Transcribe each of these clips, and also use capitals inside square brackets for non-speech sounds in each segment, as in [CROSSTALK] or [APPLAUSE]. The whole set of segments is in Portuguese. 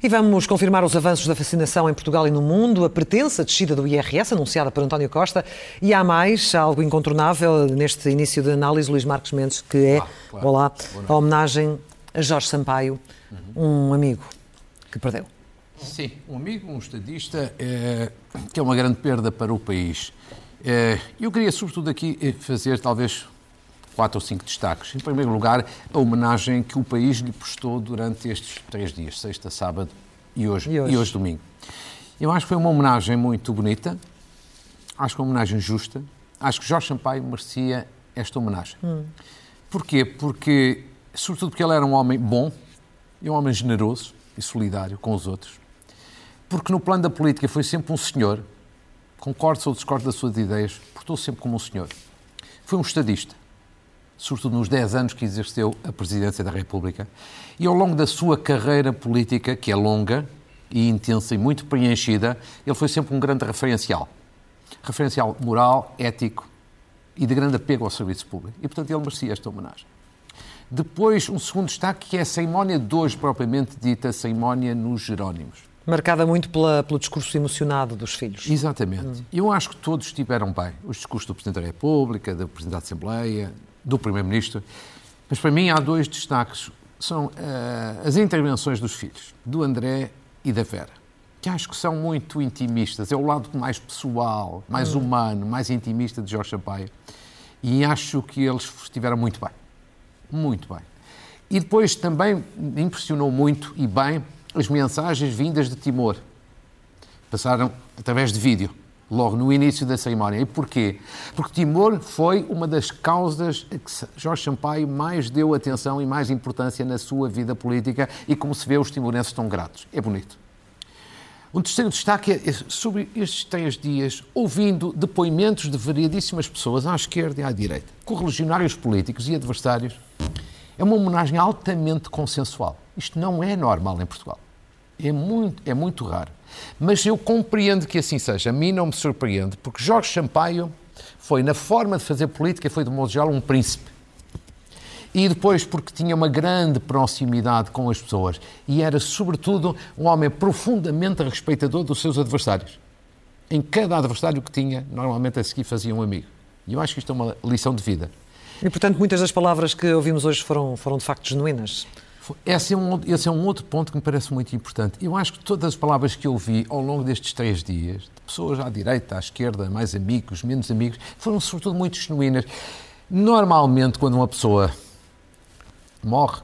E vamos confirmar os avanços da vacinação em Portugal e no mundo, a pretensa descida do IRS, anunciada por António Costa, e há mais, algo incontornável neste início de análise, Luís Marcos Mendes, que é, ah, claro. olá, a homenagem a Jorge Sampaio, uhum. um amigo que perdeu. Sim, um amigo, um estadista, é, que é uma grande perda para o país. É, eu queria, sobretudo, aqui eh, fazer talvez quatro ou cinco destaques. Em primeiro lugar, a homenagem que o país lhe prestou durante estes três dias, sexta, sábado e hoje, e hoje, e hoje domingo. Eu acho que foi uma homenagem muito bonita, acho que uma homenagem justa, acho que Jorge Sampaio merecia esta homenagem. Hum. Porquê? Porque, sobretudo porque ele era um homem bom, e um homem generoso e solidário com os outros, porque no plano da política foi sempre um senhor, concordo ou discordo das suas ideias, portou sempre como um senhor. Foi um estadista, sobretudo nos 10 anos que exerceu a presidência da República, e ao longo da sua carreira política, que é longa e intensa e muito preenchida, ele foi sempre um grande referencial. Referencial moral, ético e de grande apego ao serviço público. E, portanto, ele merecia esta homenagem. Depois, um segundo destaque, que é a cerimónia de hoje, propriamente dita, a cerimónia nos Jerónimos. Marcada muito pela, pelo discurso emocionado dos filhos. Exatamente. Hum. Eu acho que todos estiveram bem. Os discursos do Presidente da República, do Presidente da Assembleia, do Primeiro-Ministro. Mas para mim há dois destaques. São uh, as intervenções dos filhos, do André e da Vera, que acho que são muito intimistas. É o lado mais pessoal, mais hum. humano, mais intimista de Jorge Sampaio. E acho que eles estiveram muito bem. Muito bem. E depois também impressionou muito e bem as mensagens vindas de Timor. Passaram através de vídeo logo no início da cerimónia. E porquê? Porque Timor foi uma das causas a que Jorge Sampaio mais deu atenção e mais importância na sua vida política e, como se vê, os timorenses estão gratos. É bonito. Um terceiro destaque é sobre estes três dias, ouvindo depoimentos de variedíssimas pessoas à esquerda e à direita, correligionários políticos e adversários. É uma homenagem altamente consensual. Isto não é normal em Portugal. É muito, é muito raro. Mas eu compreendo que assim seja. A mim não me surpreende, porque Jorge Sampaio foi, na forma de fazer política, foi de modo geral um príncipe. E depois porque tinha uma grande proximidade com as pessoas e era, sobretudo, um homem profundamente respeitador dos seus adversários. Em cada adversário que tinha, normalmente a seguir fazia um amigo. E eu acho que isto é uma lição de vida. E, portanto, muitas das palavras que ouvimos hoje foram, foram de facto genuínas. Esse é, um, esse é um outro ponto que me parece muito importante. Eu acho que todas as palavras que eu ouvi ao longo destes três dias, de pessoas à direita, à esquerda, mais amigos, menos amigos, foram sobretudo muito genuínas. Normalmente, quando uma pessoa morre,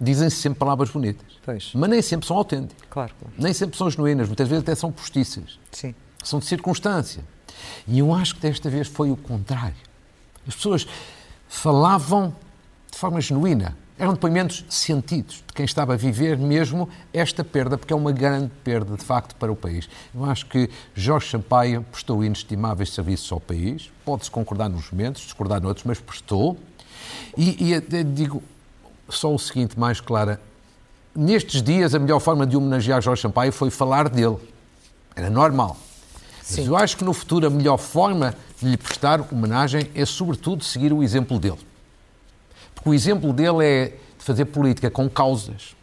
dizem-se sempre palavras bonitas. Pois. Mas nem sempre são autênticas. Claro, Nem sempre são genuínas, muitas vezes até são postiças. Sim. São de circunstância. E eu acho que desta vez foi o contrário. As pessoas falavam de forma genuína eram depoimentos sentidos de quem estava a viver mesmo esta perda, porque é uma grande perda, de facto, para o país. Eu acho que Jorge Sampaio prestou inestimáveis serviços ao país, pode-se concordar nos momentos, discordar noutros, mas prestou. E, e digo só o seguinte, mais clara, nestes dias a melhor forma de homenagear Jorge Sampaio foi falar dele. Era normal. Sim. Mas eu acho que no futuro a melhor forma de lhe prestar homenagem é, sobretudo, seguir o exemplo dele. O exemplo dele é de fazer política com causas,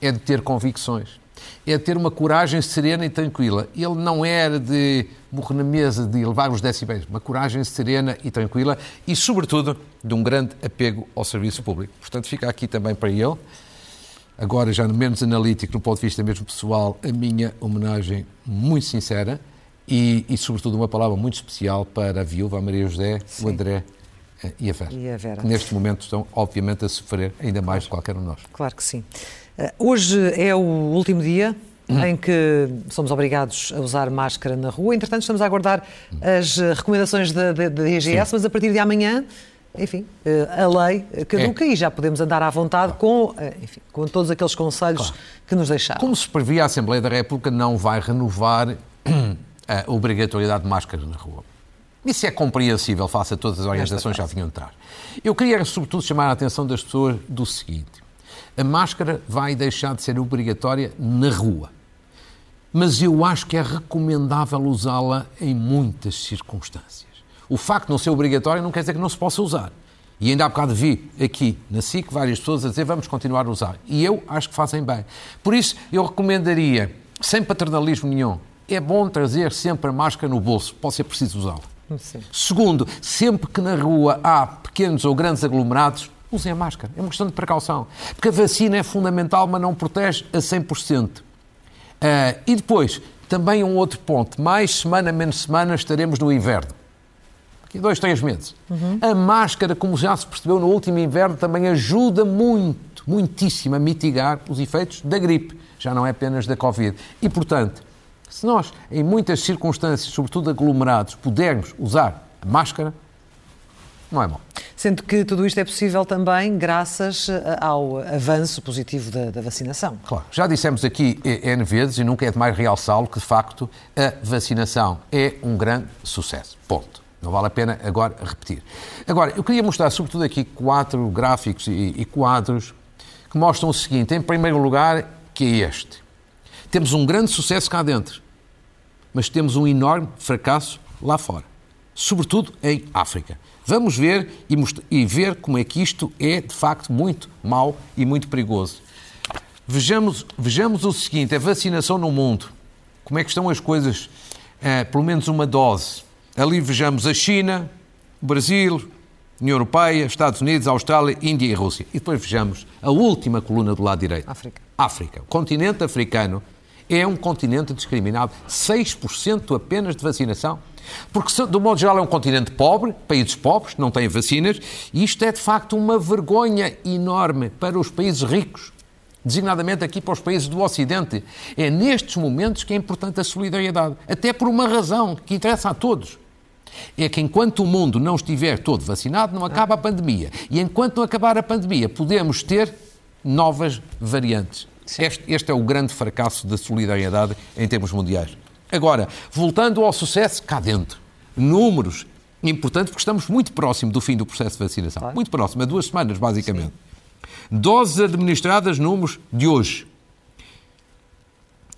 é de ter convicções, é de ter uma coragem serena e tranquila. Ele não era de morrer na mesa, de elevar os decibéis, uma coragem serena e tranquila e, sobretudo, de um grande apego ao serviço público. Portanto, fica aqui também para ele. Agora, já menos analítico, no ponto de vista mesmo pessoal, a minha homenagem muito sincera e, e sobretudo, uma palavra muito especial para a viúva, a Maria José, Sim. o André e a Vera. E a Vera. Que neste momento estão, obviamente, a sofrer ainda mais claro. que qualquer um de nós. Claro que sim. Uh, hoje é o último dia hum. em que somos obrigados a usar máscara na rua. Entretanto, estamos a aguardar as recomendações da, da, da IGS, mas a partir de amanhã enfim, eh, a lei caduca é. e já podemos andar à vontade com, eh, enfim, com todos aqueles conselhos claro. que nos deixaram. Como se previa, a Assembleia da República não vai renovar [COUGHS] a obrigatoriedade de máscaras na rua. Isso é compreensível face a todas as organizações que já vinham atrás. Eu queria, sobretudo, chamar a atenção das pessoas do seguinte: a máscara vai deixar de ser obrigatória na rua. Mas eu acho que é recomendável usá-la em muitas circunstâncias. O facto de não ser obrigatório não quer dizer que não se possa usar. E ainda há bocado vi aqui na SIC várias pessoas a dizer vamos continuar a usar. E eu acho que fazem bem. Por isso, eu recomendaria, sem paternalismo nenhum, é bom trazer sempre a máscara no bolso, pode ser preciso usá-la. Segundo, sempre que na rua há pequenos ou grandes aglomerados, usem a máscara. É uma questão de precaução. Porque a vacina é fundamental, mas não protege a 100%. Uh, ah, e depois, também um outro ponto. Mais semana, menos semana, estaremos no inverno. Aqui dois, três meses. Uhum. A máscara, como já se percebeu no último inverno, também ajuda muito, muitíssimo a mitigar os efeitos da gripe. Já não é apenas da Covid. E, portanto, se nós, em muitas circunstâncias, sobretudo aglomerados, pudermos usar a máscara, não é mal. Sendo que tudo isto é possível também graças eh, ao avanço positivo da, da, vacinação. Claro. Já dissemos aqui N vezes, e nunca é demais realçá-lo, que de facto a vacinação é um grande sucesso. Ponto. Não vale a pena agora repetir. Agora, eu queria mostrar sobretudo aqui quatro gráficos e, e quadros que mostram o seguinte. Em primeiro lugar, que é este. Temos um grande sucesso cá dentro, mas temos um enorme fracasso lá fora, sobretudo em África. Vamos ver e, e ver como é que isto é de facto muito mau e muito perigoso. Vejamos, vejamos o seguinte: a vacinação no mundo. Como é que estão as coisas? É, pelo menos uma dose. Ali vejamos a China, o Brasil, União Europeia, Estados Unidos, Austrália, Índia e Rússia. E depois vejamos a última coluna do lado direito. África. África. O continente africano é um continente discriminado. 6% apenas de vacinação. Porque, do modo geral, é um continente pobre, países pobres, não têm vacinas, e isto é, de facto, uma vergonha enorme para os países ricos, designadamente aqui para os países do Ocidente. É nestes momentos que é importante a solidariedade, até por uma razão que interessa a todos. É que enquanto o mundo não estiver todo vacinado, não acaba a pandemia. E enquanto não acabar a pandemia, podemos ter novas variantes. Este, este é o grande fracasso da solidariedade em termos mundiais. Agora, voltando ao sucesso cá dentro, números importantes, porque estamos muito próximo do fim do processo de vacinação. Claro. Muito próximo, há duas semanas, basicamente. Sim. Doses administradas, números de hoje.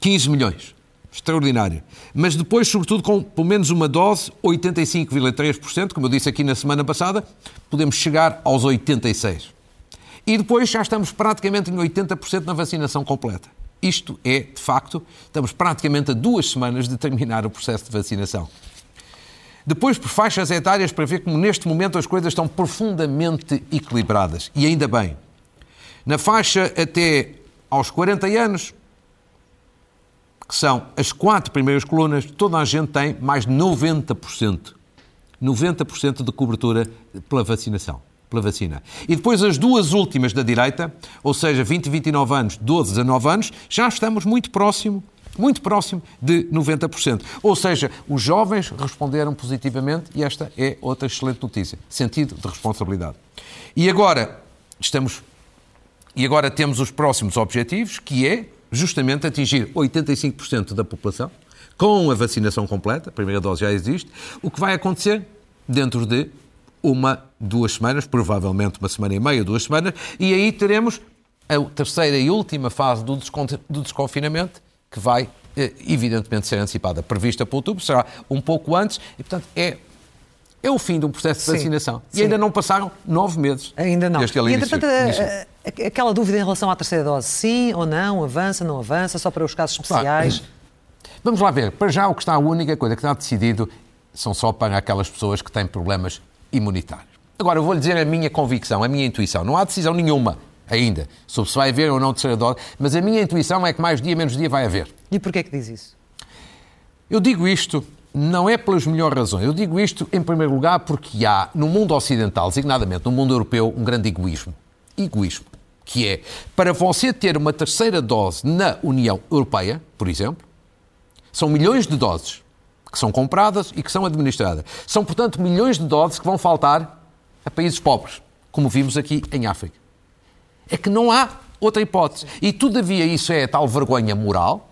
15 milhões. Extraordinário. Mas depois, sobretudo, com pelo menos uma dose, 85,3%, como eu disse aqui na semana passada, podemos chegar aos 86%. E depois já estamos praticamente em 80% na vacinação completa. Isto é, de facto, estamos praticamente a duas semanas de terminar o processo de vacinação. Depois, por faixas etárias, para ver como neste momento as coisas estão profundamente equilibradas. E ainda bem. Na faixa até aos 40 anos, que são as quatro primeiras colunas, toda a gente tem mais de 90%. 90% de cobertura pela vacinação pela vacina. E depois as duas últimas da direita, ou seja, 20 e 29 anos, 12 a 19 anos, já estamos muito próximo muito próximo de 90%. Ou seja, os jovens responderam positivamente e esta é outra excelente notícia. Sentido de responsabilidade. E agora estamos e agora temos os próximos objetivos, que é justamente atingir 85% da população com a vacinação completa, a primeira dose já existe, o que vai acontecer dentro de uma, duas semanas, provavelmente uma semana e meia, duas semanas, e aí teremos a terceira e última fase do, do desconfinamento, que vai, eh, evidentemente, ser antecipada. Prevista para outubro, será um pouco antes, e, portanto, é é o fim de um processo de vacinação. Sim. E ainda não passaram nove meses. Ainda não. Desde e, entretanto, a, a, aquela dúvida em relação à terceira dose, sim ou não, avança, não avança, só para os casos especiais? Vamos lá ver. Para já, o que está a única coisa que está decidido são só para aquelas pessoas que têm problemas imunitário. Agora, eu vou-lhe dizer a minha convicção, a minha intuição. Não há decisão nenhuma ainda sobre se vai haver ou não terceira dose, mas a minha intuição é que mais dia menos dia vai haver. E porquê é que diz isso? Eu digo isto não é pelas melhores razões. Eu digo isto, em primeiro lugar, porque há no mundo ocidental, designadamente no mundo europeu, um grande egoísmo. Egoísmo. Que é, para você ter uma terceira dose na União Europeia, por exemplo, são milhões de doses que são compradas e que são administradas. São, portanto, milhões de doses que vão faltar a países pobres, como vimos aqui em África. É que não há outra hipótese. E, todavia, isso é a tal vergonha moral.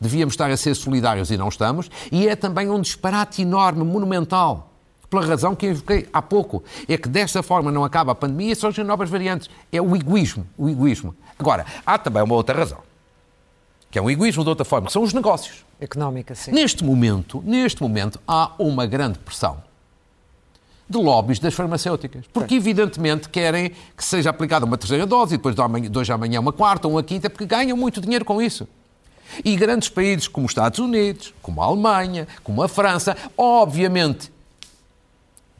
Devíamos estar a ser solidários e não estamos. E é também um disparate enorme, monumental. Pela razão que invoquei há pouco. É que desta forma não acaba a pandemia e surgem novas variantes. É o egoísmo. O egoísmo. Agora, há também uma outra razão. Que é um egoísmo de outra forma, que são os negócios económica, sim. Neste momento, neste momento há uma grande pressão de lobbies das farmacêuticas. Porque, evidentemente, querem que seja aplicada uma terceira dose e depois de hoje amanhã uma quarta ou uma quinta, porque ganham muito dinheiro com isso. E grandes países como os Estados Unidos, como a Alemanha, como a França, obviamente,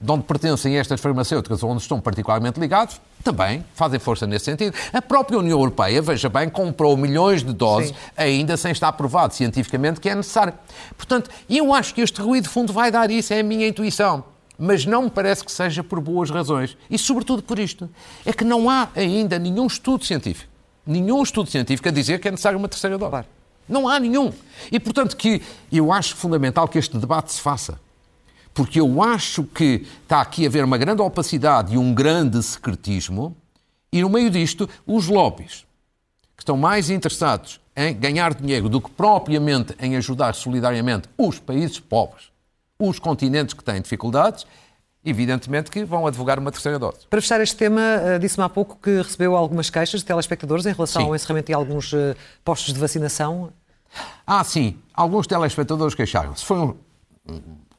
de onde pertencem estas farmacêuticas, onde estão particularmente ligados, também fazem força nesse sentido. A própria União Europeia, veja bem, comprou milhões de doses, Sim. ainda sem estar provado cientificamente que é necessário. Portanto, eu acho que este ruído de fundo vai dar isso, é a minha intuição. Mas não me parece que seja por boas razões. E, sobretudo, por isto. É que não há ainda nenhum estudo científico, nenhum estudo científico a dizer que é necessário uma terceira dose. Não há nenhum. E, portanto, que eu acho fundamental que este debate se faça porque eu acho que está aqui a haver uma grande opacidade e um grande secretismo, e no meio disto, os lobbies, que estão mais interessados em ganhar dinheiro do que propriamente em ajudar solidariamente os países pobres, os continentes que têm dificuldades, evidentemente que vão advogar uma terceira dose. Para fechar este tema, eh, disse-me há pouco que recebeu algumas queixas de telespectadores em relação sim. ao encerramento de alguns eh, postos de vacinação. Ah, sim. Alguns telespectadores queixaram-se. Foi um,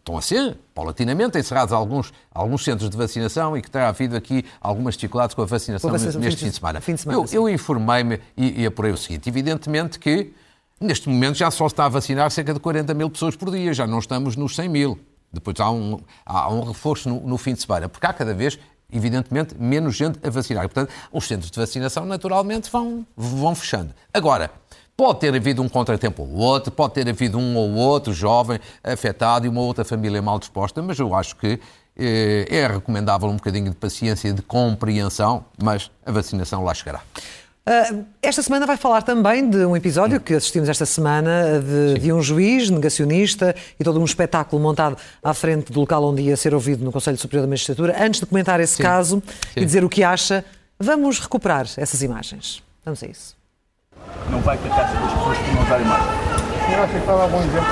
estão a ser, paulatinamente, encerrados alguns, alguns centros de vacinação e que terá havido aqui algumas dificuldades com a vacinação, com a vacinação neste fim de semana. Fim de semana eu, eu informei-me e, e apurei o seguinte: evidentemente que neste momento já só se está a vacinar cerca de 40 mil pessoas por dia, já não estamos nos 100 mil. Depois há um, há um reforço no, no fim de semana, porque há cada vez evidentemente, menos gente a vacinar. Portanto, os centros de vacinação, naturalmente, vão, vão fechando. Agora, Pode ter havido um contratempo ou outro, pode ter havido um ou outro jovem afetado e uma outra família mal disposta, mas eu acho que eh, é recomendável um bocadinho de paciência e de compreensão, mas a vacinação lá chegará. Uh, esta semana vai falar também de um episódio que assistimos esta semana de, de, um juiz negacionista e todo um espetáculo montado à frente do local onde ia ser ouvido no Conselho Superior da Magistratura. Antes de comentar esse Sim. caso Sim. e dizer o que acha, vamos recuperar essas imagens. Vamos a isso não vai para casa das pessoas que não usarem mais. O senhor acha que estava bom exemplo?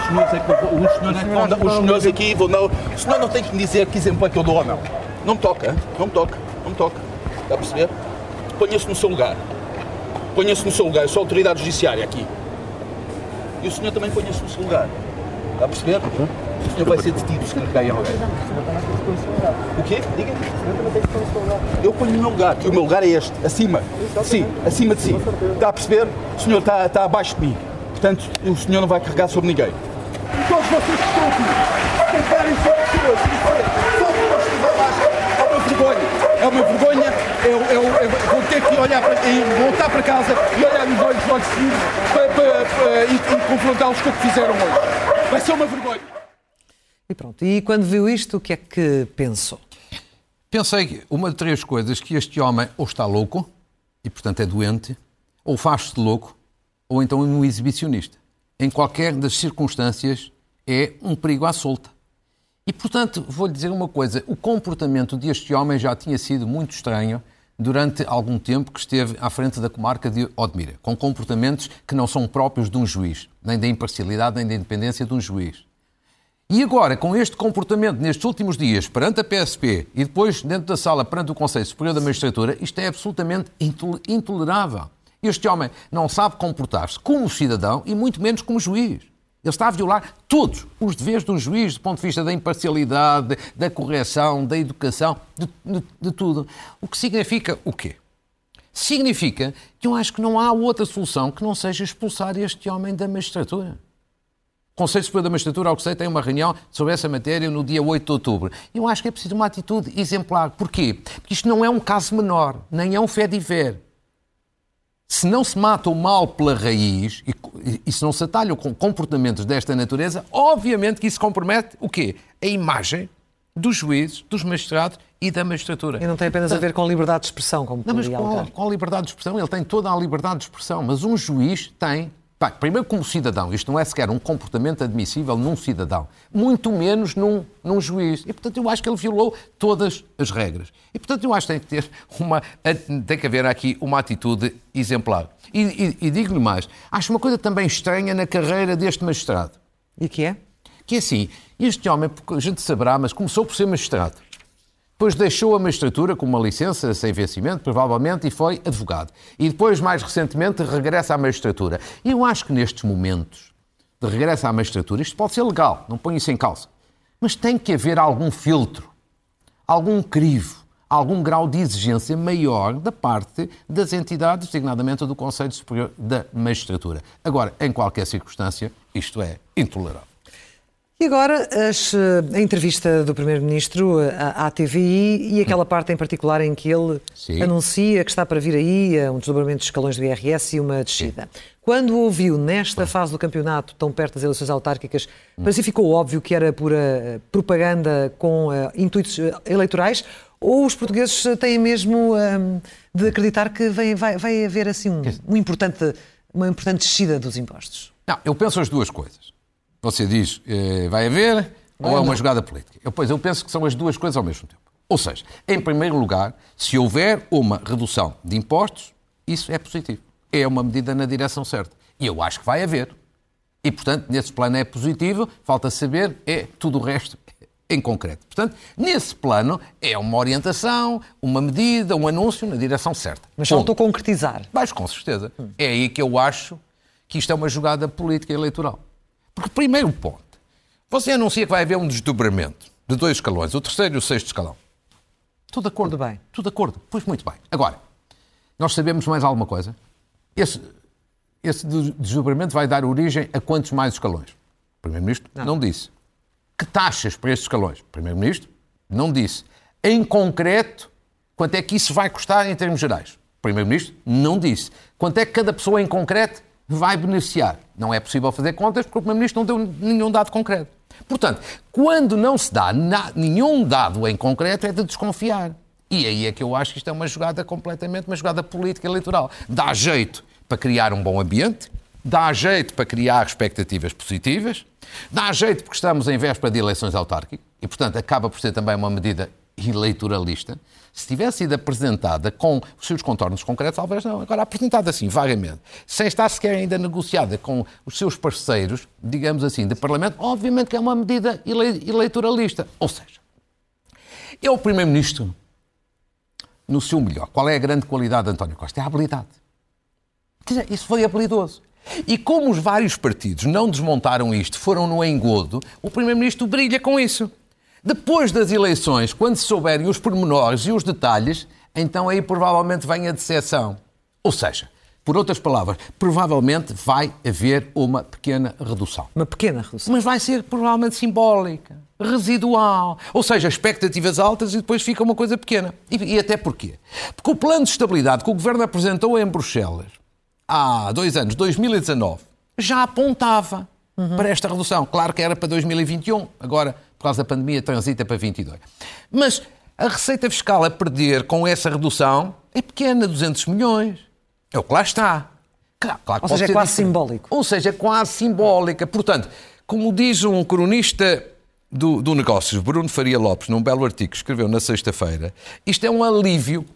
Os senhores, é que, os senhores, é que, os senhores aqui vão não. O senhor não tem que me dizer que exemplo é que eu dou ou não. Não me toca, não me toca, não me toca. Está a perceber? Ponha-se no seu lugar. Ponha-se no seu lugar. Eu sou autoridade judiciária aqui. E o senhor também ponha-se no seu lugar. Está a perceber? O senhor vai ser detido se cair alguém. O quê? Diga. Eu ponho no meu lugar. E o meu lugar é este, acima. Sim, acima de si. Está a perceber? O senhor está, está abaixo de mim. Portanto, o senhor não vai carregar sobre ninguém. E todos vocês que estão aqui, carregarem sobre pessoas, sobre pessoas é uma vergonha. É uma vergonha. Eu, eu, eu, vou ter que olhar para, voltar para casa e olhar nos olhos logo seguir para, para, para, e, e confrontá-los com o que fizeram hoje. Vai ser uma vergonha. E pronto. E quando viu isto, o que é que pensou? Pensei uma de três coisas, que este homem ou está louco, e portanto é doente, ou faz-se louco, ou então é um exibicionista. Em qualquer das circunstâncias é um perigo à solta. E portanto, vou-lhe dizer uma coisa, o comportamento deste homem já tinha sido muito estranho durante algum tempo que esteve à frente da comarca de Odmira, com comportamentos que não são próprios de um juiz, nem da imparcialidade, nem da independência de um juiz. E agora, com este comportamento nestes últimos dias perante a PSP e depois dentro da sala perante o Conselho Superior da Magistratura, isto é absolutamente intolerável. Este homem não sabe comportar-se como cidadão e muito menos como juiz. Ele está a violar todos os deveres de um juiz, do ponto de vista da imparcialidade, da correção, da educação, de, de, de tudo. O que significa o quê? Significa que eu acho que não há outra solução que não seja expulsar este homem da magistratura. Conselho Superior da Magistratura, ao que sei, tem uma reunião sobre essa matéria no dia 8 de outubro. Eu acho que é preciso uma atitude exemplar. Porquê? Porque isto não é um caso menor, nem é um fé diver. Se não se mata o mal pela raiz e, e se não se atalham com comportamentos desta natureza, obviamente que isso compromete o quê? A imagem dos juízes, dos magistrados e da magistratura. E não tem apenas a ver com a liberdade de expressão, como Não, mas qual a liberdade de expressão? Ele tem toda a liberdade de expressão, mas um juiz tem Bem, primeiro como cidadão, isto não é sequer um comportamento admissível num cidadão, muito menos num, num juiz. E, portanto, eu acho que ele violou todas as regras. E, portanto, eu acho que tem que ter uma, tem que haver aqui uma atitude exemplar. E, e, e digo-lhe mais, acho uma coisa também estranha na carreira deste magistrado. E que é? Que é assim, este homem, a gente saberá, mas começou por ser magistrado. Depois deixou a magistratura com uma licença sem vencimento, provavelmente, e foi advogado. E depois, mais recentemente, regressa à magistratura. E eu acho que nestes momentos de regresso à magistratura, isto pode ser legal, não ponho isso em causa. Mas tem que haver algum filtro, algum crivo, algum grau de exigência maior da parte das entidades, designadamente do Conselho Superior da Magistratura. Agora, em qualquer circunstância, isto é intolerável. E agora as, eh, a entrevista do Primeiro-Ministro eh, à, TVI e aquela parte em particular em que ele Sim. anuncia que está para vir aí um desdobramento de escalões do IRS e uma descida. Quando ouviu nesta fase do campeonato, tão perto das eleições autárquicas, para si ficou óbvio que era pura eh, propaganda com eh, intuitos eleitorais? Ou os portugueses têm mesmo de acreditar que vem- vai, vai haver assim um, um importante, uma importante descida dos impostos? Não, eu penso as duas coisas. Você diz, eh, vai haver ou é uma jogada política? Eu, pois, eu penso que são as duas coisas ao mesmo tempo. Ou seja, em primeiro lugar, se houver uma redução de impostos, isso é positivo. É uma medida na direção certa. E eu acho que vai haver. E, portanto, nesse plano é positivo, falta saber, é tudo o resto [LAUGHS] em concreto. Portanto, nesse plano é uma orientação, uma medida, um anúncio na direção certa. Mas faltou concretizar. Mas com certeza. É aí que eu acho que isto é uma jogada política eleitoral. Porque, primeiro ponto, você anuncia que vai haver um desdobramento de dois escalões, o terceiro e o sexto escalão. Tudo de acordo. Tudo bem. Tudo de acordo. Pois muito bem. Agora, nós sabemos mais alguma coisa? Esse, esse des- desdobramento vai dar origem a quantos mais escalões? O Primeiro-Ministro não. disse. Que taxas para estes escalões? O Primeiro-Ministro não disse. Em concreto, quanto é que isso vai custar em termos gerais? O Primeiro-Ministro não disse. Quanto é que cada pessoa em concreto vai beneficiar? Não é possível fazer contas porque o Primeiro-Ministro não deu nenhum dado concreto. Portanto, quando não se dá nenhum dado em concreto, é de desconfiar. E aí é que eu acho que isto é uma jogada completamente, uma jogada política eleitoral. Dá jeito para criar um bom ambiente, dá jeito para criar expectativas positivas, dá jeito porque estamos em véspera de eleições autárquicas e, portanto, acaba por ser também uma medida eleitoralista. Se tivesse sido apresentada com os seus contornos concretos, talvez não. Agora, apresentada assim, vagamente, sem estar sequer ainda negociada com os seus parceiros, digamos assim, de Parlamento, obviamente que é uma medida ele- eleitoralista. Ou seja, é o Primeiro-Ministro no seu melhor. Qual é a grande qualidade de António Costa? É a habilidade. Quer dizer, isso foi habilidoso. E como os vários partidos não desmontaram isto, foram no engodo, o Primeiro-Ministro brilha com isso. Depois das eleições, quando se souberem os pormenores e os detalhes, então aí provavelmente vem a decepção. Ou seja, por outras palavras, provavelmente vai haver uma pequena redução Uma pequena redução. mas vai ser provavelmente simbólica, residual. Ou seja, expectativas altas e depois fica uma coisa pequena. E, e até porquê? Porque o plano de estabilidade que o Governo apresentou em Bruxelas há dois anos, 2019, já apontava para esta redução. Claro que era para 2021, agora, por causa da pandemia, transita para 22. Mas a receita fiscal a perder com essa redução é pequena, 200 milhões. É o que lá está. Claro, claro Ou seja, é quase diferente. simbólico. Ou seja, quase simbólica. Portanto, como diz um cronista do, do Negócios, Bruno Faria Lopes, num belo artigo que escreveu na sexta-feira, isto é um alívio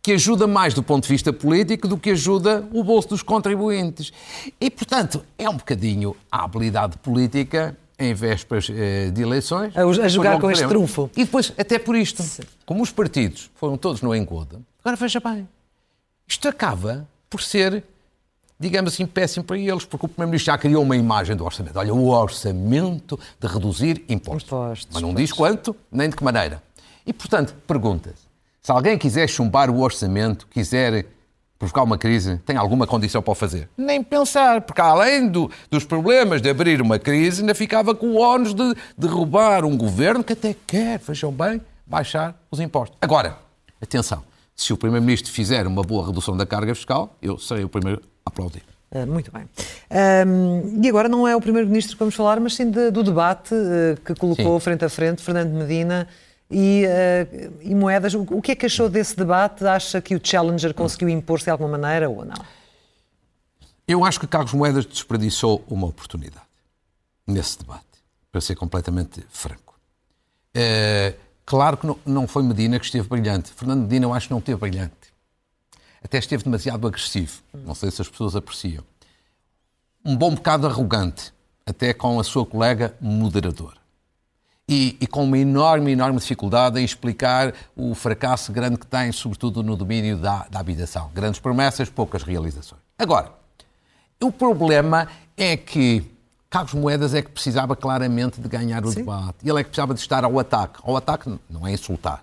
que ajuda mais do ponto de vista político do que ajuda o bolso dos contribuintes. E, portanto, é um bocadinho a habilidade política em vésperas eh, de eleições. A- jogar com este trunfo. E depois, até por isto, como os partidos foram todos no engodo, agora veja bem, isto acaba por ser, digamos assim, péssimo para eles, porque o Primeiro-Ministro já criou uma imagem do orçamento. Olha, o orçamento de reduzir impostos. Impostos, Mas não pois. diz quanto, nem de que maneira. E, portanto, pergunta-se, se alguém quiser chumbar o orçamento, quiser provocar uma crise, tem alguma condição para o fazer? Nem pensar, porque além do- dos problemas de abrir uma crise, ainda ficava com o ónus de derrubar um governo que até quer, vejam bem, baixar os impostos. Agora, atenção, se o Primeiro-Ministro fizer uma boa redução da carga fiscal, eu serei o primeiro a aplaudir. Ah, muito bem. Ahm, e agora não é o Primeiro-Ministro que vamos falar, mas sim de- do debate eh, que colocou Sim. frente a frente Fernando Medina e, eh, e Moedas. O, o que é que achou desse debate? Acha que o Challenger conseguiu impor-se de alguma maneira ou não? Eu acho que Carlos Moedas desperdiçou uma oportunidade nesse debate, para ser completamente franco. É, claro que não, não foi Medina que esteve brilhante. Fernando Medina eu acho que não esteve brilhante. Até esteve demasiado agressivo. Não sei se as pessoas apreciam. Um bom bocado arrogante, até com a sua colega moderadora. E, e com uma enorme, enorme dificuldade em explicar o fracasso grande que tem, sobretudo no domínio da, da habitação. Grandes promessas, poucas realizações. Agora, o problema é que Carlos Moedas é que precisava claramente de ganhar o Sim. debate. Ele é que precisava de estar ao ataque. Ao ataque não é insultar,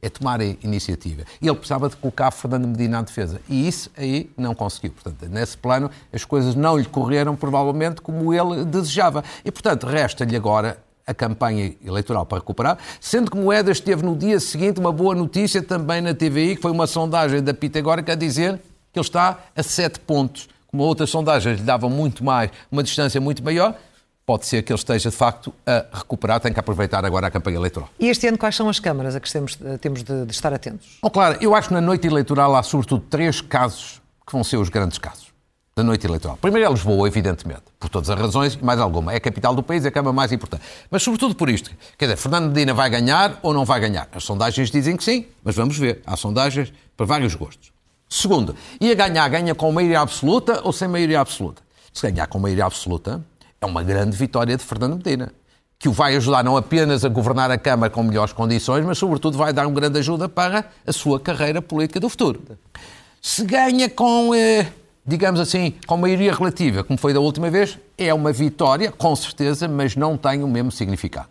é tomar a iniciativa. E ele precisava de colocar Fernando Medina à defesa. E isso aí não conseguiu. Portanto, nesse plano, as coisas não lhe correram provavelmente como ele desejava. E, portanto, resta-lhe agora a campanha eleitoral para recuperar, sendo que Moedas teve no dia seguinte uma boa notícia também na TVI, que foi uma sondagem da Pitagórica a dizer que ele está a sete pontos. Como outras sondagens lhe davam muito mais, uma distância muito maior, pode ser que ele esteja de facto a recuperar, tem que aproveitar agora a campanha eleitoral. E este ano quais são as câmaras a que temos, eh, temos de, de estar atentos? Oh, claro, eu acho que na noite eleitoral há sobretudo três casos que vão ser os grandes casos da noite eleitoral. Primeiro é Lisboa, evidentemente, por todas as razões mais alguma. É a capital do país, é a Câmara mais importante. Mas sobretudo por isto. Quer dizer, Fernando Medina vai ganhar ou não vai ganhar? As sondagens dizem que sim, mas vamos ver. Há sondagens para vários gostos. Segundo, ia ganhar, ganha com maioria absoluta ou sem maioria absoluta? Se ganhar com maioria absoluta, é uma grande vitória de Fernando Medina, que o vai ajudar não apenas a governar a Câmara com melhores condições, mas sobretudo vai dar uma grande ajuda para a sua carreira política do futuro. Se ganha com, eh, digamos assim, com maioria relativa, como foi da última vez, é uma vitória, com certeza, mas não tem o mesmo significado.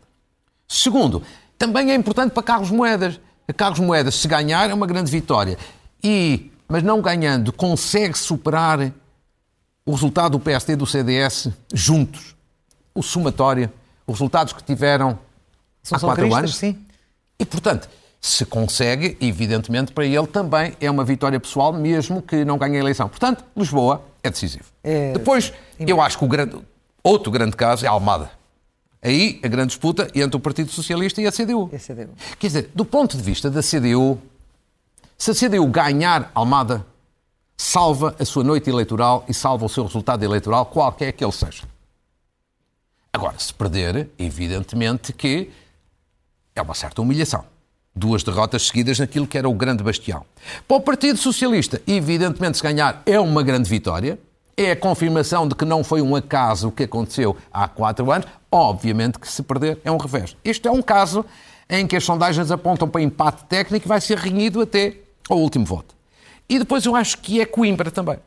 Segundo, também é importante para Carlos Moedas. Carlos Moedas, se ganhar, é uma grande vitória. E, mas não ganhando, consegue superar o resultado do PSD e do CDS juntos. O somatório, os resultados que tiveram São há quatro socorristas, anos. sim. E, portanto, se consegue, evidentemente, para ele também é uma vitória pessoal, mesmo que não ganhe a eleição. Portanto, Lisboa é decisivo. É- Depois, eu acho que o grande, outro grande caso é Almada. Aí, a grande disputa entre o Partido Socialista e a CDU. E a CDU. Quer dizer, do ponto de vista da CDU, se a CDU ganhar Almada, salva a sua noite eleitoral e salva o seu resultado eleitoral, qualquer que ele seja. Agora, se perder, evidentemente que é uma certa humilhação. Duas derrotas seguidas naquilo que era o grande bastião. Para o Partido Socialista, evidentemente, se ganhar é uma grande vitória. É a confirmação de que não foi um acaso o que aconteceu há quatro anos. Obviamente que se perder é um revés. Este é um caso em que as sondagens apontam para empate técnico e vai ser renhido até ao último voto. E depois eu acho que é Coimbra também.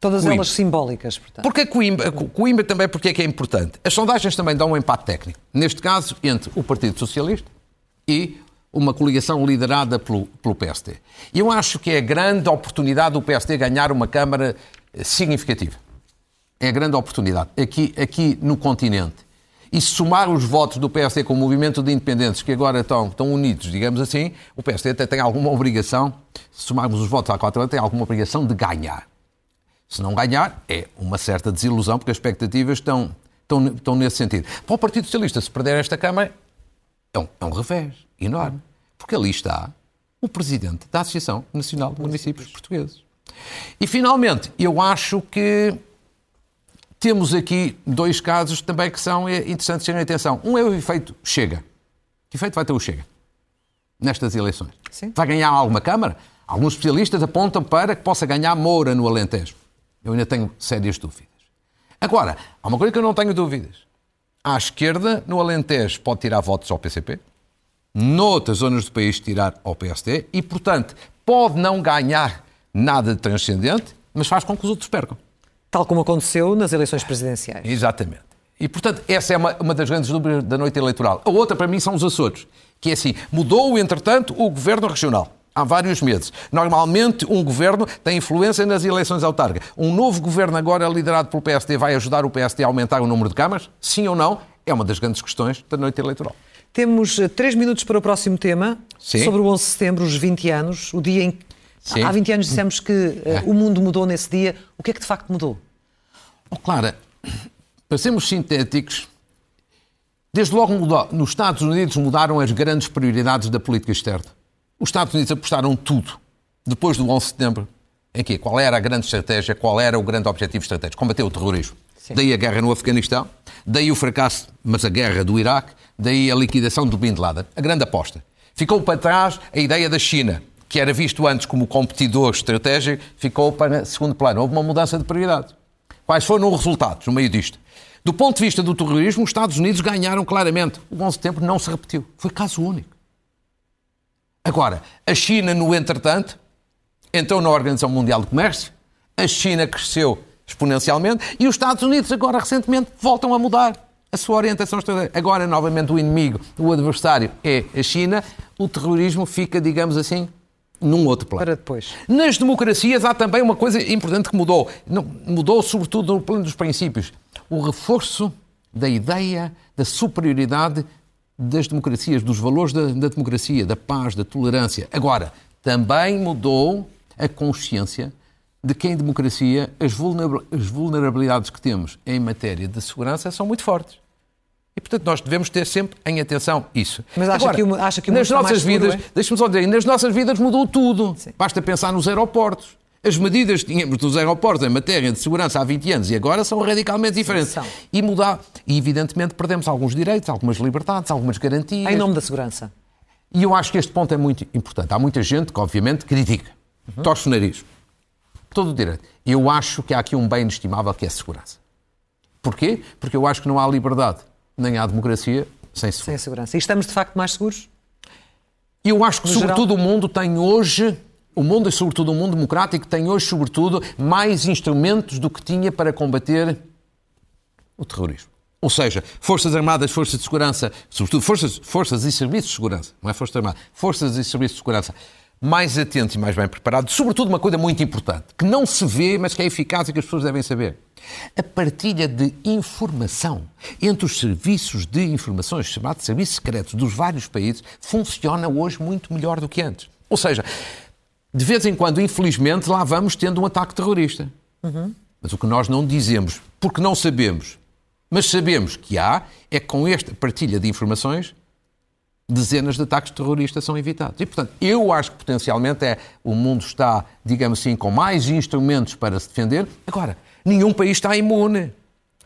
Todas Coimbra. elas simbólicas, portanto. Porque Coimbra, Co- Coimbra também porque é que é importante? As sondagens também dão um empate técnico. Neste caso, entre o Partido Socialista e uma coligação liderada pelo, pelo PSD. Eu acho que é a grande oportunidade do PSD ganhar uma Câmara eh, significativa. É a grande oportunidade. Aqui, aqui no continente. E se somar os votos do PSD com o movimento de independentes, que agora estão, estão unidos, digamos assim, o PSD até tem alguma obrigação, se somarmos os votos há quatro anos, tem alguma obrigação de ganhar. Se não ganhar, é uma certa desilusão, porque as expectativas estão, estão, estão nesse sentido. Para o Partido Socialista, se perder esta Câmara, é um, é um revés enorme, porque ali está o Presidente da Associação Nacional de Municípios Portugueses. E, finalmente, eu acho que temos aqui dois casos também que são interessantes terem atenção. Um é o efeito Chega. Que efeito vai ter o Chega nestas eleições? Sim. Vai ganhar alguma Câmara? Alguns especialistas apontam para que possa ganhar Moura no Alentejo. Eu ainda tenho sérias dúvidas. Agora, há uma coisa que eu não tenho dúvidas. À esquerda, no Alentejo, pode tirar votos ao PCP, noutras zonas do país tirar ao PSD e, portanto, pode não ganhar nada de transcendente, mas faz com que os outros percam. Tal como aconteceu nas eleições presidenciais. Exatamente. E, portanto, essa é uma, uma das grandes dúvidas da noite eleitoral. A outra, para mim, são os Açores, que é assim, mudou, entretanto, o governo regional. Há vários meses. Normalmente, um governo tem influência nas eleições autárquicas. Um novo governo, agora liderado pelo PSD, vai ajudar o PSD a aumentar o número de câmaras? Sim ou não? É uma das grandes questões da noite eleitoral. Temos eh, três minutos para o próximo tema, Sim. sobre o 11 de setembro, os 20 anos, o dia em que. Sim. Há 20 anos dissemos que eh, o mundo mudou nesse dia. O que é que de facto mudou? Oh, Clara, para sermos sintéticos, desde logo mudou, nos Estados Unidos mudaram as grandes prioridades da política externa. Os Estados Unidos apostaram tudo, depois do 11 de setembro, em quê? Qual era a grande estratégia, qual era o grande objetivo estratégico? Combater o terrorismo. Daí a guerra no Afeganistão, daí o fracasso, mas a guerra do Iraque, daí a liquidação do Bin Laden. A grande aposta. Ficou para trás a ideia da China, que era visto antes como competidor estratégico, ficou para segundo plano. Houve uma mudança de prioridade. Quais foram os resultados no meio disto? Do ponto de vista do terrorismo, os Estados Unidos ganharam claramente. O 11 de setembro não se repetiu. Foi caso único. Agora, a China, no entretanto, entrou na Organização Mundial do Comércio, a China cresceu exponencialmente, e os Estados Unidos agora recentemente voltam a mudar a sua orientação estratégica. Agora, novamente, o inimigo, o adversário é a China, o terrorismo fica, digamos assim, num outro plano. Para depois. Nas democracias há também uma coisa importante que mudou. Não, mudou sobretudo no plano dos princípios. O reforço da ideia da superioridade das democracias, dos valores da, da democracia, da paz, da tolerância. Agora, também mudou a consciência de que em democracia as vulnerabilidades que temos em matéria de segurança são muito fortes. E, portanto, nós devemos ter sempre em atenção isso. Mas acha Agora, que, o, acha que o nas nossas vidas, é? deixe-me só dizer, nas nossas vidas mudou tudo. Sim. Basta pensar nos aeroportos. As medidas que tínhamos nos aeroportos em matéria de segurança há 20 anos e agora são radicalmente diferentes. São. E mudar. E, evidentemente, perdemos alguns direitos, algumas liberdades, algumas garantias. Em nome da segurança. E eu acho que este ponto é muito importante. Há muita gente que, obviamente, critica, uhum. torce o nariz. Todo o direito. Eu acho que há aqui um bem inestimável que é a segurança. Porquê? Porque eu acho que não há liberdade nem há democracia sem segurança. Sem segurança. E estamos, de facto, mais seguros? Eu acho que, no sobretudo, geral? o mundo tem hoje, o mundo, sobretudo o mundo democrático, tem hoje, sobretudo, mais instrumentos do que tinha para combater o terrorismo. Ou seja, Forças Armadas, Forças de Segurança, sobretudo forças, forças e Serviços de Segurança, não é Forças Armadas, Forças e Serviços de Segurança, mais atentos e mais bem preparados. Sobretudo, uma coisa muito importante, que não se vê, mas que é eficaz e que as pessoas devem saber a partilha de informação entre os serviços de informações, chamados serviços secretos dos vários países, funciona hoje muito melhor do que antes. Ou seja, de vez em quando, infelizmente, lá vamos tendo um ataque terrorista. Uhum. Mas o que nós não dizemos, porque não sabemos, mas sabemos que há, é que com esta partilha de informações dezenas de ataques terroristas são evitados. E, portanto, eu acho que potencialmente é, o mundo está, digamos assim, com mais instrumentos para se defender. Agora, nenhum país está imune.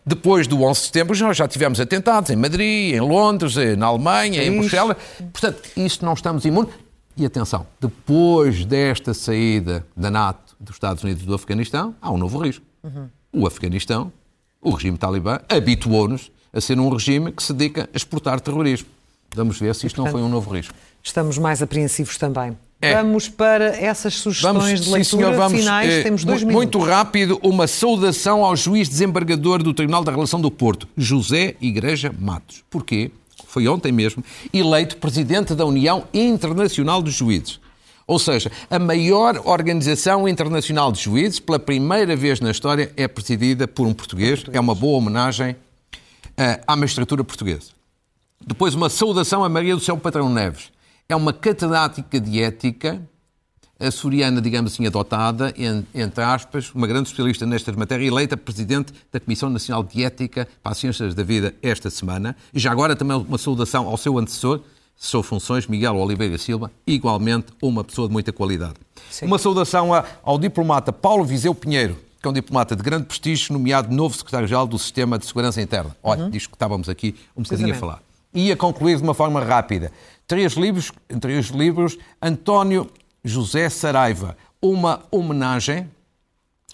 Depois do 11 de setembro, nós já tivemos atentados em Madrid, em Londres, na Alemanha, em Bruxelas. Portanto, isso não estamos imunes. E atenção, depois desta saída da NATO dos Estados Unidos do Afeganistão, há um novo risco. Uhum. O Afeganistão, o regime talibã, habituou-nos a ser um regime que se dedica a exportar terrorismo. Vamos ver se isto e, portanto, não foi um novo risco. Estamos mais apreensivos também. É. Vamos para essas sugestões vamos, de leitura sim, senhor, vamos, finais. É, Temos dois muito minutos. Muito rápido, uma saudação ao juiz desembargador do Tribunal da Relação do Porto, José Igreja Matos. Porquê? Foi ontem mesmo, eleito presidente da União Internacional dos Juízes. Ou seja, a maior organização internacional de juízes, pela primeira vez na história, é presidida por um português. É uma boa homenagem uh, à magistratura portuguesa. Depois, uma saudação a Maria do Céu Patrão Neves é uma catedrática de ética açoriana, digamos assim, adotada, entre aspas, uma grande especialista nestas matérias, eleita presidente da Comissão Nacional de Ética para as Ciências da Vida esta semana. E já agora também uma saudação ao seu antecessor, sob funções, Miguel Oliveira Silva, igualmente uma pessoa de muita qualidade. Sim. Uma saudação ao diplomata Paulo Viseu Pinheiro, que é um diplomata de grande prestígio, nomeado novo secretário-geral do Sistema de Segurança Interna. Olha, uhum. disto que estávamos aqui um bocadinho a falar. E a concluir de uma forma rápida três livros, os livros, António José Saraiva, uma homenagem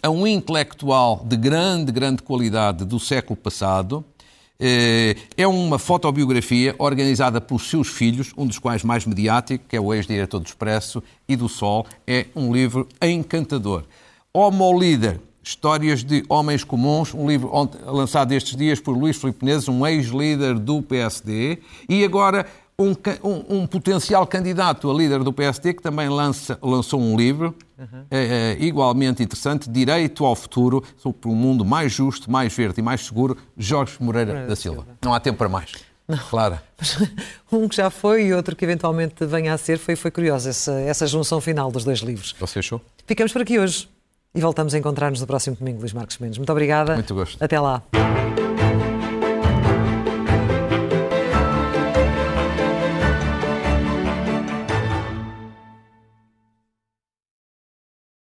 a um intelectual de grande, grande qualidade do século passado. Eh, é uma fotobiografia organizada pelos seus filhos, um dos quais mais mediático, que é o ex-diretor do Expresso e do Sol. É um livro encantador. Homo Líder, Histórias de Homens Comuns, um livro lançado estes dias por Luís Filipe Menezes, um ex-líder do PSD. E agora um, um, um, potencial candidato a líder do PSD que também lança, lançou um livro uhum. é, é, igualmente interessante, Direito ao Futuro, sobre um mundo mais justo, mais verde e mais seguro, Jorge Moreira, Moreira da Silva. Silva. Não há tempo para mais. Não. Claro. [LAUGHS] um que já foi e outro que eventualmente venha a ser, foi, foi curioso essa, essa junção final dos dois livros. Você achou? Ficamos por aqui hoje e voltamos a encontrar-nos no próximo domingo, Luís Marcos Mendes. Muito obrigada. Muito gosto. Até lá.